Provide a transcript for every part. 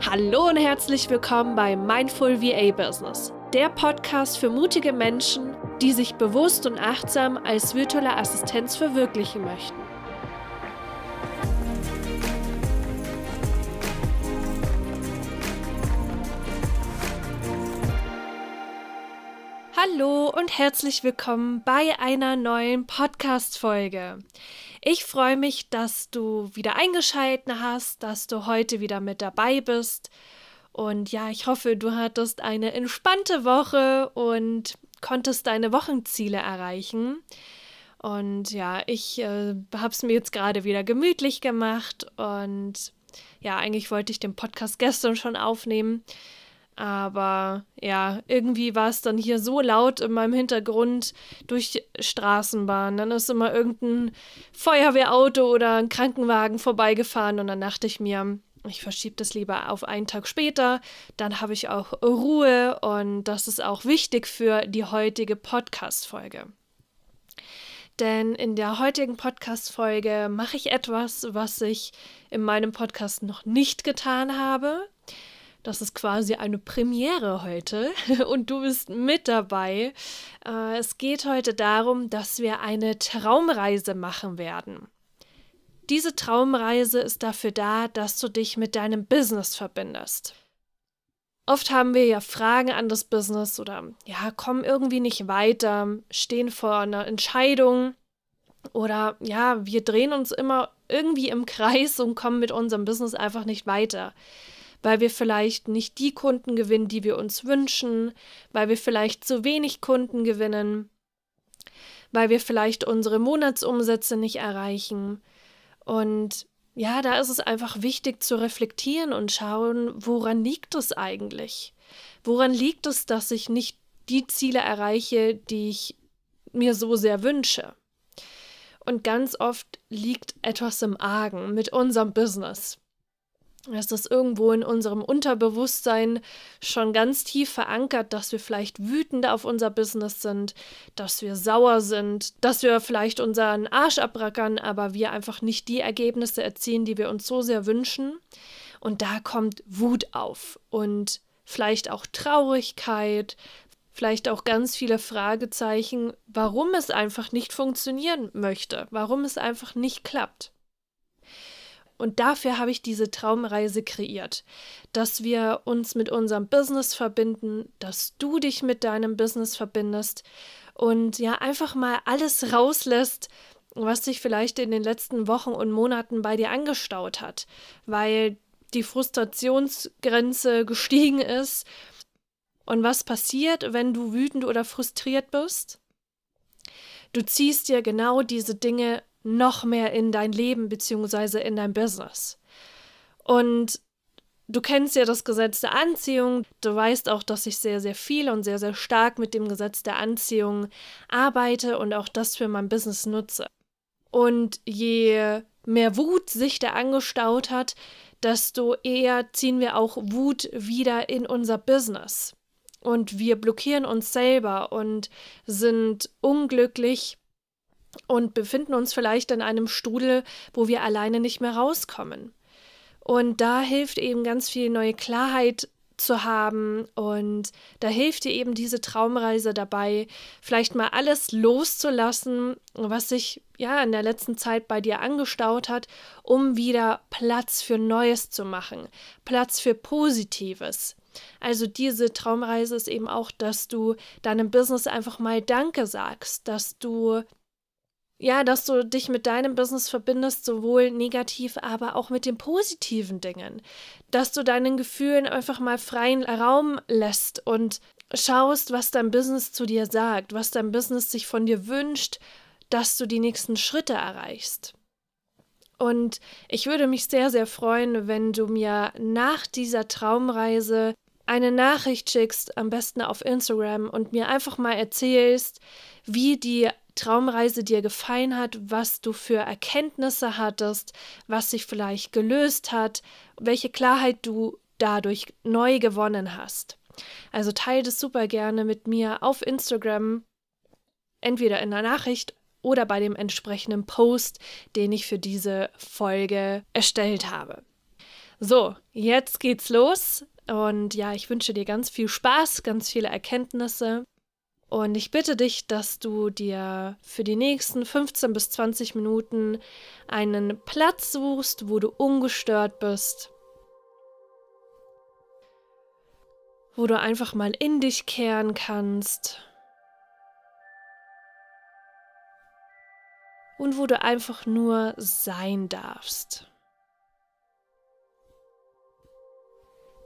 Hallo und herzlich willkommen bei Mindful VA Business, der Podcast für mutige Menschen, die sich bewusst und achtsam als virtuelle Assistenz verwirklichen möchten. Hallo und herzlich willkommen bei einer neuen Podcast-Folge. Ich freue mich, dass du wieder eingeschaltet hast, dass du heute wieder mit dabei bist. Und ja, ich hoffe, du hattest eine entspannte Woche und konntest deine Wochenziele erreichen. Und ja, ich äh, habe es mir jetzt gerade wieder gemütlich gemacht und ja, eigentlich wollte ich den Podcast gestern schon aufnehmen. Aber ja, irgendwie war es dann hier so laut in meinem Hintergrund durch Straßenbahn. Dann ist immer irgendein Feuerwehrauto oder ein Krankenwagen vorbeigefahren und dann dachte ich mir, ich verschiebe das lieber auf einen Tag später. Dann habe ich auch Ruhe und das ist auch wichtig für die heutige Podcast-Folge. Denn in der heutigen Podcast-Folge mache ich etwas, was ich in meinem Podcast noch nicht getan habe. Das ist quasi eine Premiere heute und du bist mit dabei. Äh, es geht heute darum, dass wir eine Traumreise machen werden. Diese Traumreise ist dafür da, dass du dich mit deinem Business verbindest. Oft haben wir ja Fragen an das Business oder ja, kommen irgendwie nicht weiter, stehen vor einer Entscheidung oder ja, wir drehen uns immer irgendwie im Kreis und kommen mit unserem Business einfach nicht weiter weil wir vielleicht nicht die Kunden gewinnen, die wir uns wünschen, weil wir vielleicht zu wenig Kunden gewinnen, weil wir vielleicht unsere Monatsumsätze nicht erreichen. Und ja, da ist es einfach wichtig zu reflektieren und schauen, woran liegt es eigentlich? Woran liegt es, dass ich nicht die Ziele erreiche, die ich mir so sehr wünsche? Und ganz oft liegt etwas im Argen mit unserem Business. Es ist irgendwo in unserem Unterbewusstsein schon ganz tief verankert, dass wir vielleicht wütend auf unser Business sind, dass wir sauer sind, dass wir vielleicht unseren Arsch abrackern, aber wir einfach nicht die Ergebnisse erzielen, die wir uns so sehr wünschen. Und da kommt Wut auf und vielleicht auch Traurigkeit, vielleicht auch ganz viele Fragezeichen, warum es einfach nicht funktionieren möchte, warum es einfach nicht klappt. Und dafür habe ich diese Traumreise kreiert, dass wir uns mit unserem Business verbinden, dass du dich mit deinem Business verbindest und ja einfach mal alles rauslässt, was sich vielleicht in den letzten Wochen und Monaten bei dir angestaut hat, weil die Frustrationsgrenze gestiegen ist. Und was passiert, wenn du wütend oder frustriert bist? Du ziehst dir genau diese Dinge noch mehr in dein Leben beziehungsweise in dein Business. Und du kennst ja das Gesetz der Anziehung. Du weißt auch, dass ich sehr, sehr viel und sehr, sehr stark mit dem Gesetz der Anziehung arbeite und auch das für mein Business nutze. Und je mehr Wut sich da angestaut hat, desto eher ziehen wir auch Wut wieder in unser Business. Und wir blockieren uns selber und sind unglücklich und befinden uns vielleicht in einem Strudel, wo wir alleine nicht mehr rauskommen. Und da hilft eben ganz viel neue Klarheit zu haben und da hilft dir eben diese Traumreise dabei, vielleicht mal alles loszulassen, was sich ja in der letzten Zeit bei dir angestaut hat, um wieder Platz für Neues zu machen, Platz für Positives. Also diese Traumreise ist eben auch, dass du deinem Business einfach mal Danke sagst, dass du ja, dass du dich mit deinem Business verbindest, sowohl negativ, aber auch mit den positiven Dingen. Dass du deinen Gefühlen einfach mal freien Raum lässt und schaust, was dein Business zu dir sagt, was dein Business sich von dir wünscht, dass du die nächsten Schritte erreichst. Und ich würde mich sehr, sehr freuen, wenn du mir nach dieser Traumreise eine Nachricht schickst, am besten auf Instagram, und mir einfach mal erzählst, wie die Traumreise dir gefallen hat, was du für Erkenntnisse hattest, was sich vielleicht gelöst hat, welche Klarheit du dadurch neu gewonnen hast. Also teile das super gerne mit mir auf Instagram, entweder in der Nachricht oder bei dem entsprechenden Post, den ich für diese Folge erstellt habe. So, jetzt geht's los. Und ja, ich wünsche dir ganz viel Spaß, ganz viele Erkenntnisse. Und ich bitte dich, dass du dir für die nächsten 15 bis 20 Minuten einen Platz suchst, wo du ungestört bist. Wo du einfach mal in dich kehren kannst. Und wo du einfach nur sein darfst.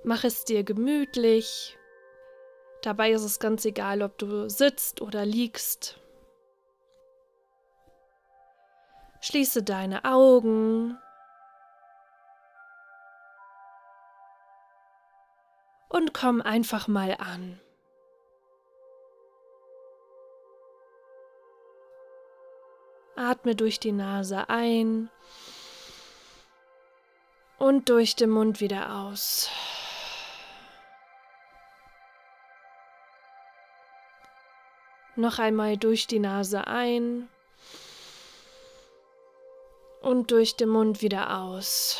Mach es dir gemütlich. Dabei ist es ganz egal, ob du sitzt oder liegst. Schließe deine Augen. Und komm einfach mal an. Atme durch die Nase ein und durch den Mund wieder aus. Noch einmal durch die Nase ein und durch den Mund wieder aus.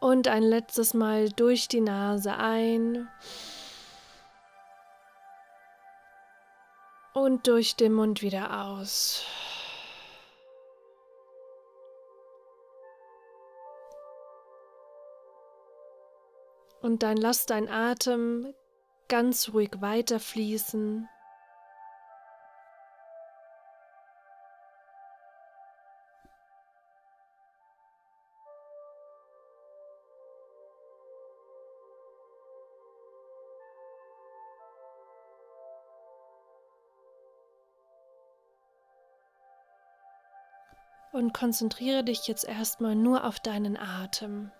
Und ein letztes Mal durch die Nase ein und durch den Mund wieder aus. Und dann lass dein Atem ganz ruhig weiterfließen. Und konzentriere dich jetzt erstmal nur auf deinen Atem.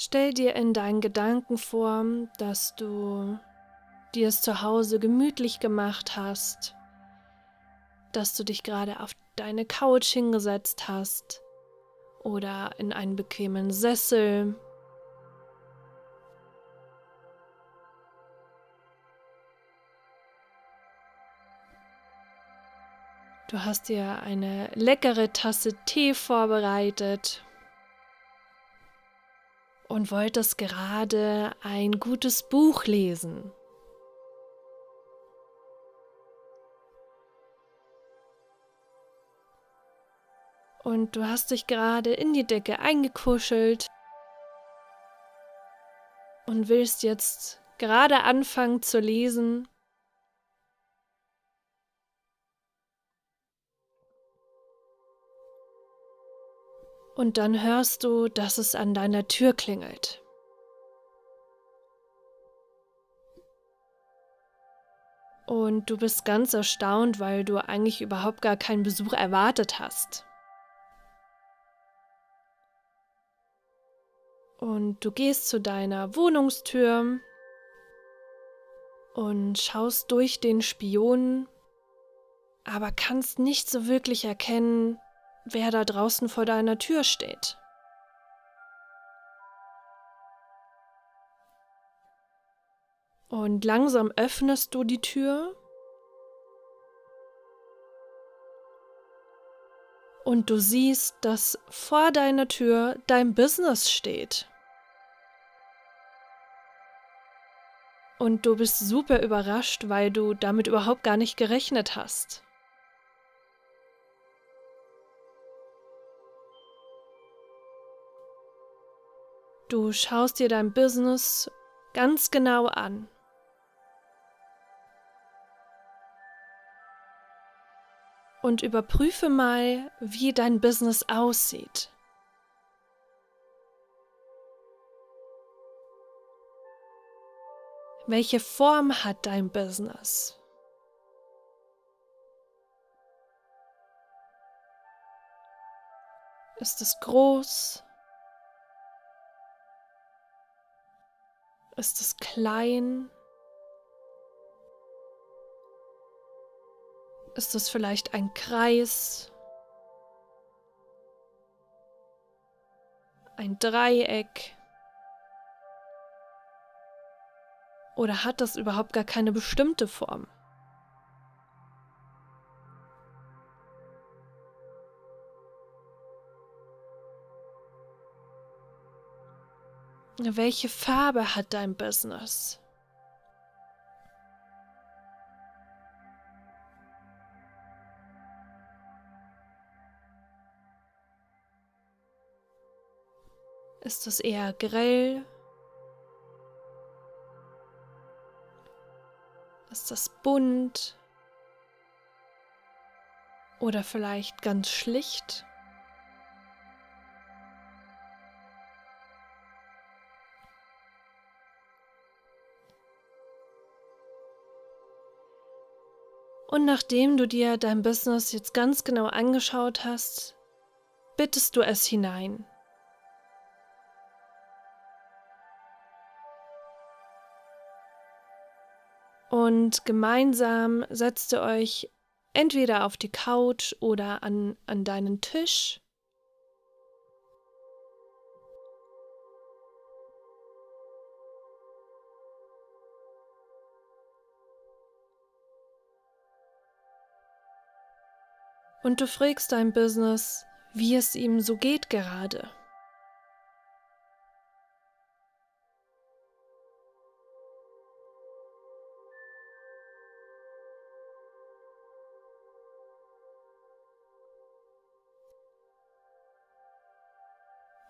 Stell dir in deinen Gedanken vor, dass du dir es zu Hause gemütlich gemacht hast, dass du dich gerade auf deine Couch hingesetzt hast oder in einen bequemen Sessel. Du hast dir eine leckere Tasse Tee vorbereitet und wolltest gerade ein gutes Buch lesen. Und du hast dich gerade in die Decke eingekuschelt und willst jetzt gerade anfangen zu lesen. Und dann hörst du, dass es an deiner Tür klingelt. Und du bist ganz erstaunt, weil du eigentlich überhaupt gar keinen Besuch erwartet hast. Und du gehst zu deiner Wohnungstür und schaust durch den Spion, aber kannst nicht so wirklich erkennen, wer da draußen vor deiner Tür steht. Und langsam öffnest du die Tür und du siehst, dass vor deiner Tür dein Business steht. Und du bist super überrascht, weil du damit überhaupt gar nicht gerechnet hast. Du schaust dir dein Business ganz genau an. Und überprüfe mal, wie dein Business aussieht. Welche Form hat dein Business? Ist es groß? Ist es klein? Ist es vielleicht ein Kreis? ein Dreieck? Oder hat das überhaupt gar keine bestimmte Form? Welche Farbe hat dein Business? Ist es eher grell? Ist das bunt? Oder vielleicht ganz schlicht? Und nachdem du dir dein Business jetzt ganz genau angeschaut hast, bittest du es hinein. Und gemeinsam setzt ihr euch entweder auf die Couch oder an, an deinen Tisch. Und du fragst dein Business, wie es ihm so geht gerade.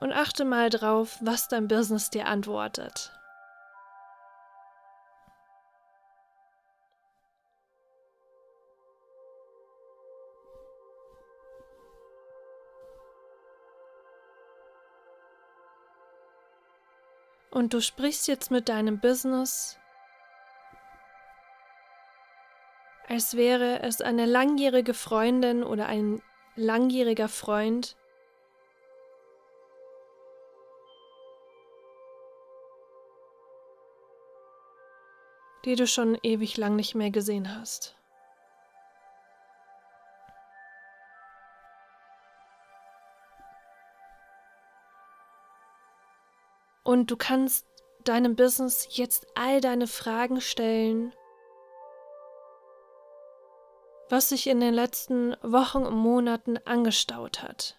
und achte mal drauf, was dein Business dir antwortet. Und du sprichst jetzt mit deinem Business, als wäre es eine langjährige Freundin oder ein langjähriger Freund, die du schon ewig lang nicht mehr gesehen hast. Und du kannst deinem Business jetzt all deine Fragen stellen, was sich in den letzten Wochen und Monaten angestaut hat.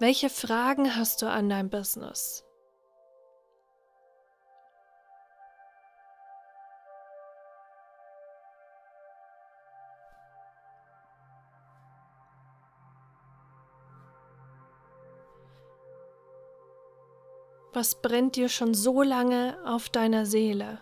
Welche Fragen hast du an dein Business? Was brennt dir schon so lange auf deiner Seele?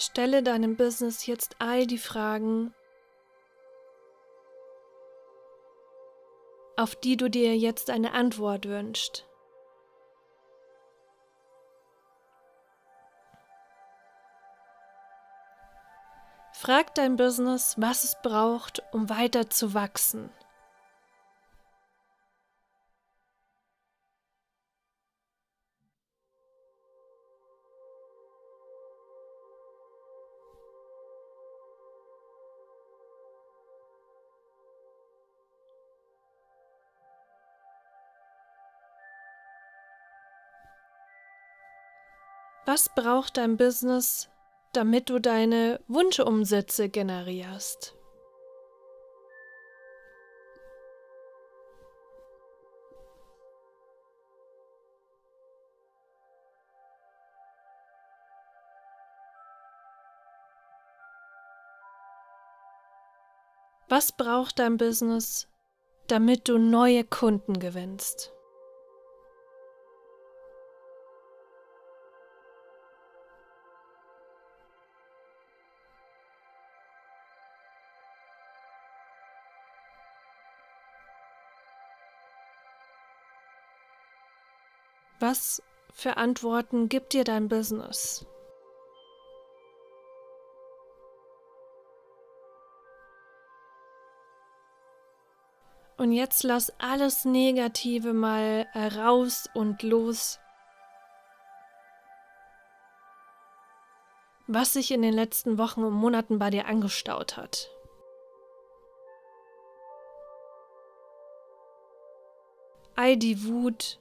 Stelle deinem Business jetzt all die Fragen, auf die du dir jetzt eine Antwort wünschst. Frag dein Business, was es braucht, um weiter zu wachsen. Was braucht dein Business, damit du deine Wunschumsätze generierst? Was braucht dein Business, damit du neue Kunden gewinnst? Was für Antworten gibt dir dein Business? Und jetzt lass alles Negative mal raus und los. Was sich in den letzten Wochen und Monaten bei dir angestaut hat. All die Wut,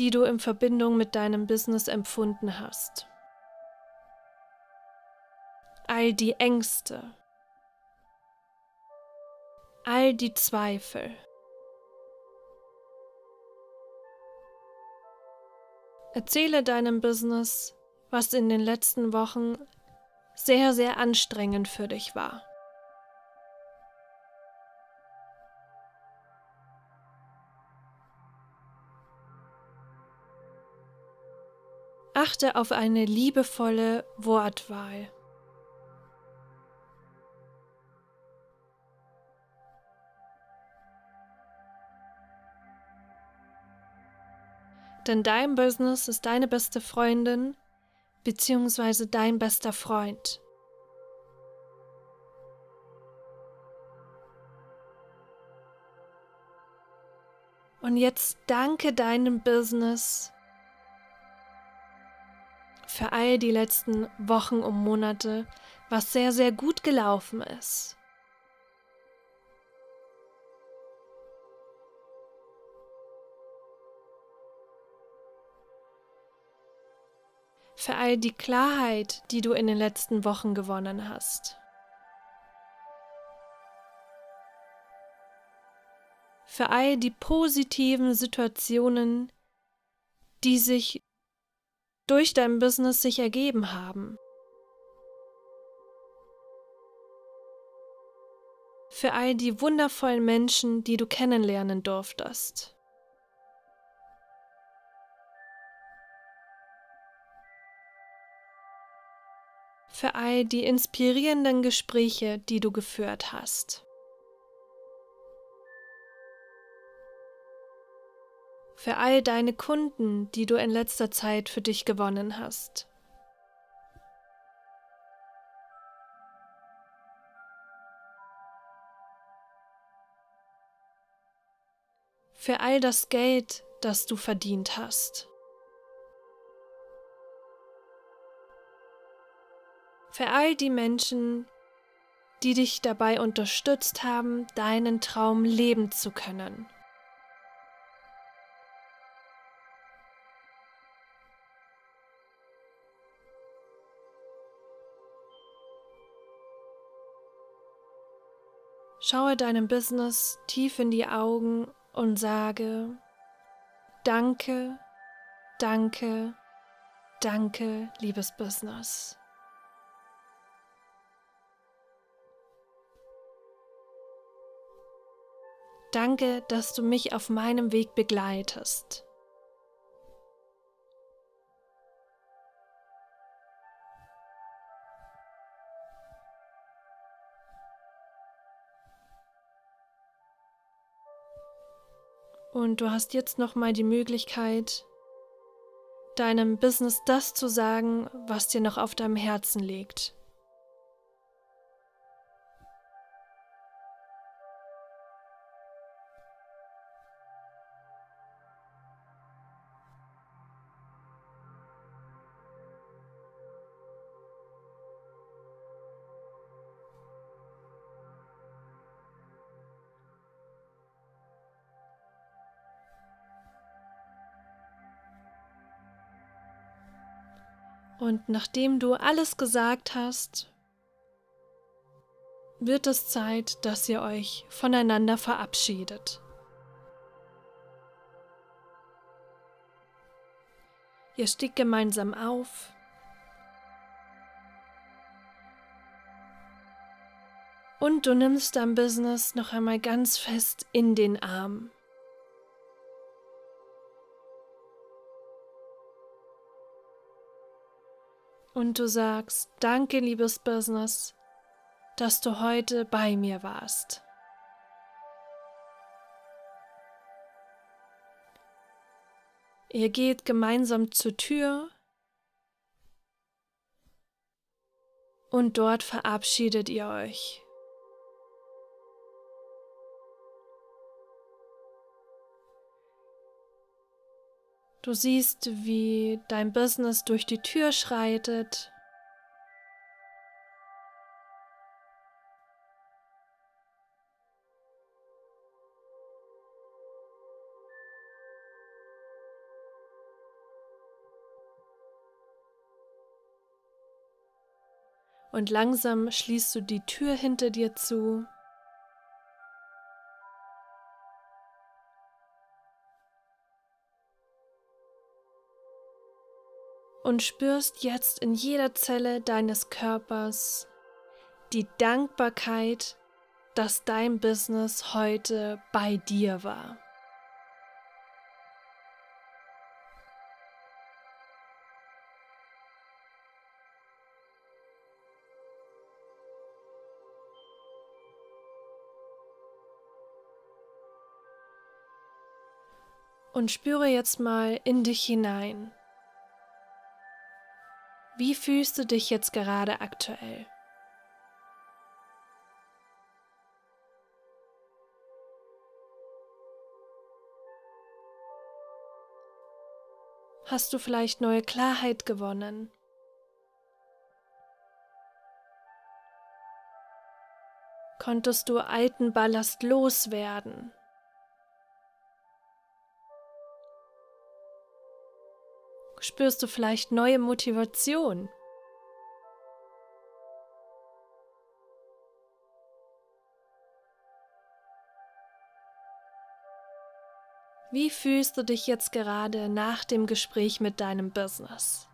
die du in Verbindung mit deinem Business empfunden hast. All die Ängste all die Zweifel. Erzähle deinem Business, was in den letzten Wochen sehr, sehr anstrengend für dich war. Achte auf eine liebevolle Wortwahl. Denn dein Business ist deine beste Freundin bzw. dein bester Freund. Und jetzt danke deinem Business für all die letzten Wochen und Monate, was sehr, sehr gut gelaufen ist. für all die Klarheit, die du in den letzten Wochen gewonnen hast. Für all die positiven Situationen, die sich durch dein Business sich ergeben haben. Für all die wundervollen Menschen, die du kennenlernen durftest. für all die inspirierenden Gespräche, die du geführt hast. Für all deine Kunden, die du in letzter Zeit für dich gewonnen hast. Für all das Geld, das du verdient hast. für all die Menschen, die dich dabei unterstützt haben, deinen Traum leben zu können. Schaue deinem Business tief in die Augen und sage, danke, danke, danke, liebes Business. Danke, dass du mich auf meinem Weg begleitest. Und du hast jetzt noch mal die Möglichkeit, deinem Business das zu sagen, was dir noch auf deinem Herzen liegt. Und nachdem du alles gesagt hast, wird es Zeit, dass ihr euch voneinander verabschiedet. Ihr steht gemeinsam auf. Und du nimmst dein Business noch einmal ganz fest in den Arm. Und du sagst, danke liebes Business, dass du heute bei mir warst. Ihr geht gemeinsam zur Tür und dort verabschiedet ihr euch. Du siehst, wie dein Business durch die Tür schreitet. Und langsam schließt du die Tür hinter dir zu. Und spürst jetzt in jeder Zelle deines Körpers die Dankbarkeit, dass dein Business heute bei dir war. Und spüre jetzt mal in dich hinein. Wie fühlst du dich jetzt gerade aktuell? Hast du vielleicht neue Klarheit gewonnen? Konntest du alten Ballast loswerden? Spürst du vielleicht neue Motivation. Wie fühlst du dich jetzt gerade nach dem Gespräch mit deinem Business?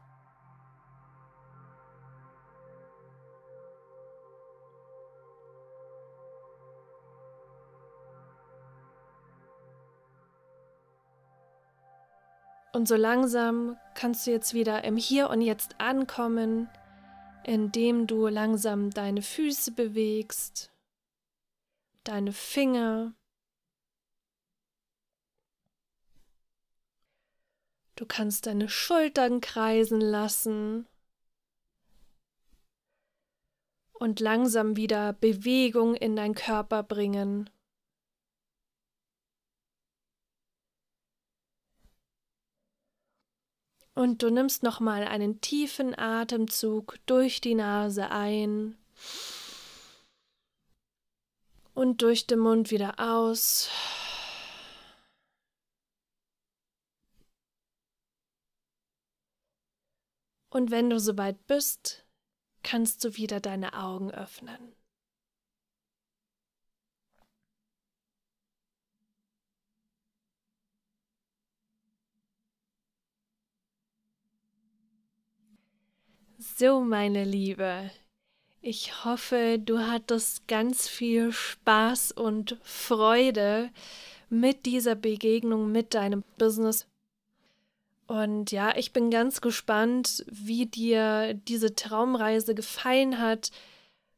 Und so langsam kannst du jetzt wieder im Hier und Jetzt ankommen, indem du langsam deine Füße bewegst, deine Finger. Du kannst deine Schultern kreisen lassen und langsam wieder Bewegung in deinen Körper bringen. Und du nimmst nochmal einen tiefen Atemzug durch die Nase ein und durch den Mund wieder aus. Und wenn du soweit bist, kannst du wieder deine Augen öffnen. So, meine Liebe, ich hoffe, du hattest ganz viel Spaß und Freude mit dieser Begegnung mit deinem Business. Und ja, ich bin ganz gespannt, wie dir diese Traumreise gefallen hat,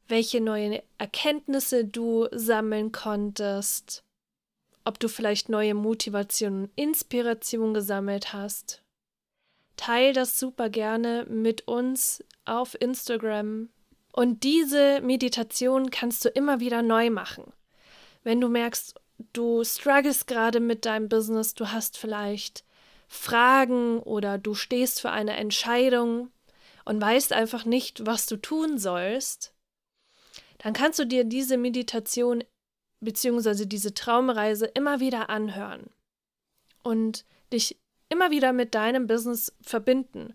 welche neuen Erkenntnisse du sammeln konntest, ob du vielleicht neue Motivation und Inspiration gesammelt hast. Teil das super gerne mit uns auf Instagram. Und diese Meditation kannst du immer wieder neu machen. Wenn du merkst, du struggles gerade mit deinem Business, du hast vielleicht Fragen oder du stehst für eine Entscheidung und weißt einfach nicht, was du tun sollst, dann kannst du dir diese Meditation bzw. diese Traumreise immer wieder anhören und dich immer wieder mit deinem Business verbinden.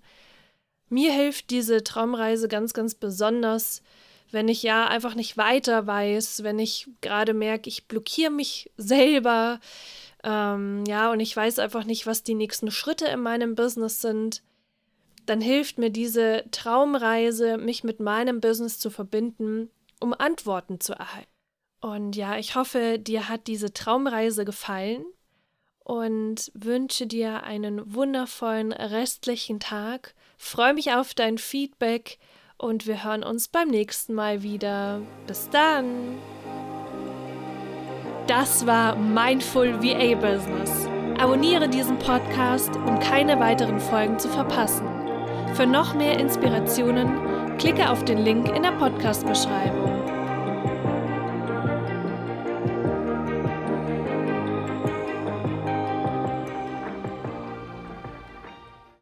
Mir hilft diese Traumreise ganz, ganz besonders, wenn ich ja einfach nicht weiter weiß, wenn ich gerade merke, ich blockiere mich selber, ähm, ja, und ich weiß einfach nicht, was die nächsten Schritte in meinem Business sind, dann hilft mir diese Traumreise, mich mit meinem Business zu verbinden, um Antworten zu erhalten. Und ja, ich hoffe, dir hat diese Traumreise gefallen und wünsche dir einen wundervollen restlichen Tag. Freue mich auf dein Feedback und wir hören uns beim nächsten Mal wieder. Bis dann! Das war Mindful VA Business. Abonniere diesen Podcast, um keine weiteren Folgen zu verpassen. Für noch mehr Inspirationen klicke auf den Link in der Podcast-Beschreibung.